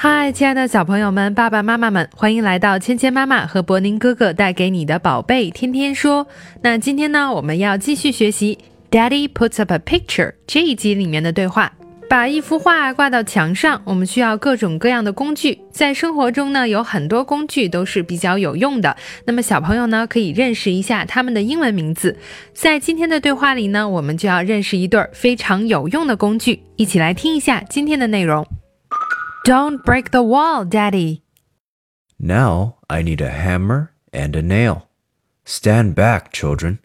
嗨，亲爱的小朋友们、爸爸妈妈们，欢迎来到芊芊妈妈和博宁哥哥带给你的宝贝天天说。那今天呢，我们要继续学习《Daddy puts up a picture》这一集里面的对话。把一幅画挂到墙上，我们需要各种各样的工具。在生活中呢，有很多工具都是比较有用的。那么小朋友呢，可以认识一下它们的英文名字。在今天的对话里呢，我们就要认识一对非常有用的工具。一起来听一下今天的内容。Don't break the wall, Daddy. Now I need a hammer and a nail. Stand back, children.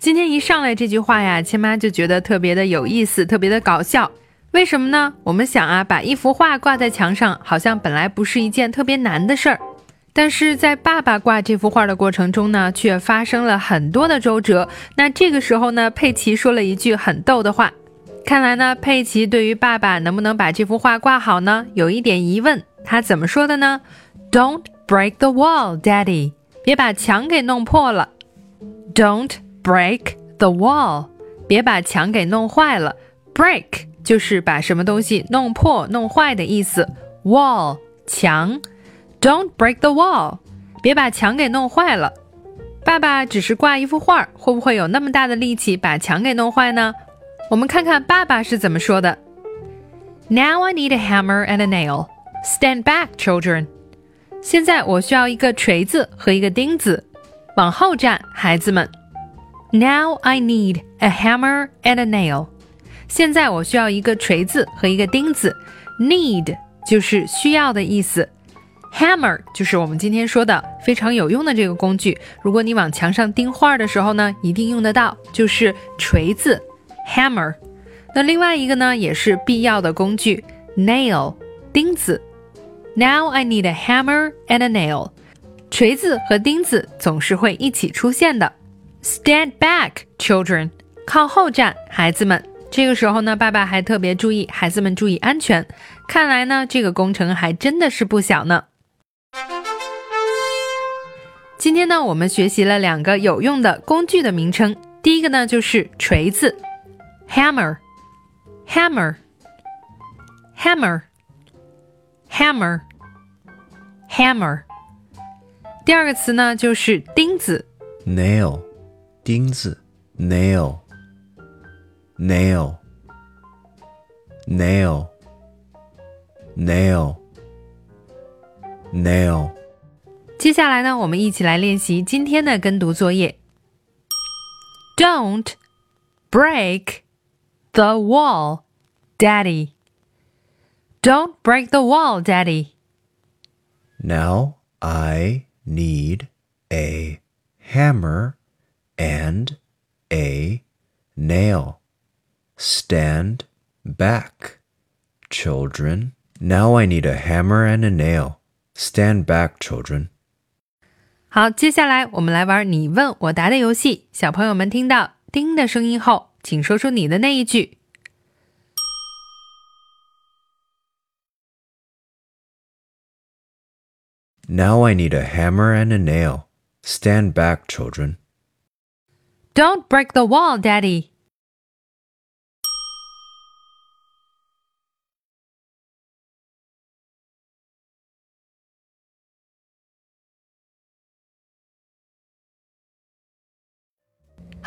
今天一上来这句话呀，亲妈就觉得特别的有意思，特别的搞笑。为什么呢？我们想啊，把一幅画挂在墙上，好像本来不是一件特别难的事儿，但是在爸爸挂这幅画的过程中呢，却发生了很多的周折。那这个时候呢，佩奇说了一句很逗的话。看来呢，佩奇对于爸爸能不能把这幅画挂好呢，有一点疑问。他怎么说的呢？Don't break the wall, Daddy。别把墙给弄破了。Don't break the wall。别把墙给弄坏了。Break 就是把什么东西弄破、弄坏的意思。Wall 墙。Don't break the wall。别把墙给弄坏了。爸爸只是挂一幅画，会不会有那么大的力气把墙给弄坏呢？我们看看爸爸是怎么说的。Now I need a hammer and a nail. Stand back, children. 现在我需要一个锤子和一个钉子，往后站，孩子们。Now I need a hammer and a nail. 现在我需要一个锤子和一个钉子。Need 就是需要的意思。Hammer 就是我们今天说的非常有用的这个工具。如果你往墙上钉画的时候呢，一定用得到，就是锤子。Hammer，那另外一个呢，也是必要的工具，nail，钉子。Now I need a hammer and a nail。锤子和钉子总是会一起出现的。Stand back, children，靠后站，孩子们。这个时候呢，爸爸还特别注意孩子们注意安全。看来呢，这个工程还真的是不小呢。今天呢，我们学习了两个有用的工具的名称。第一个呢，就是锤子。hammer, hammer, hammer, hammer, hammer。第二个词呢就是钉子，nail，钉子，nail, nail, nail, nail, nail。接下来呢，我们一起来练习今天的跟读作业。Don't break the wall, Daddy. Don't break the wall, Daddy. Now I need a hammer and a nail. Stand back, children. Now I need a hammer and a nail. Stand back, children. 好，接下来我们来玩你问我答的游戏。小朋友们听到“叮”的声音后， 请说出你的那一句。Now I need a hammer and a nail. Stand back, children. Don't break the wall, Daddy.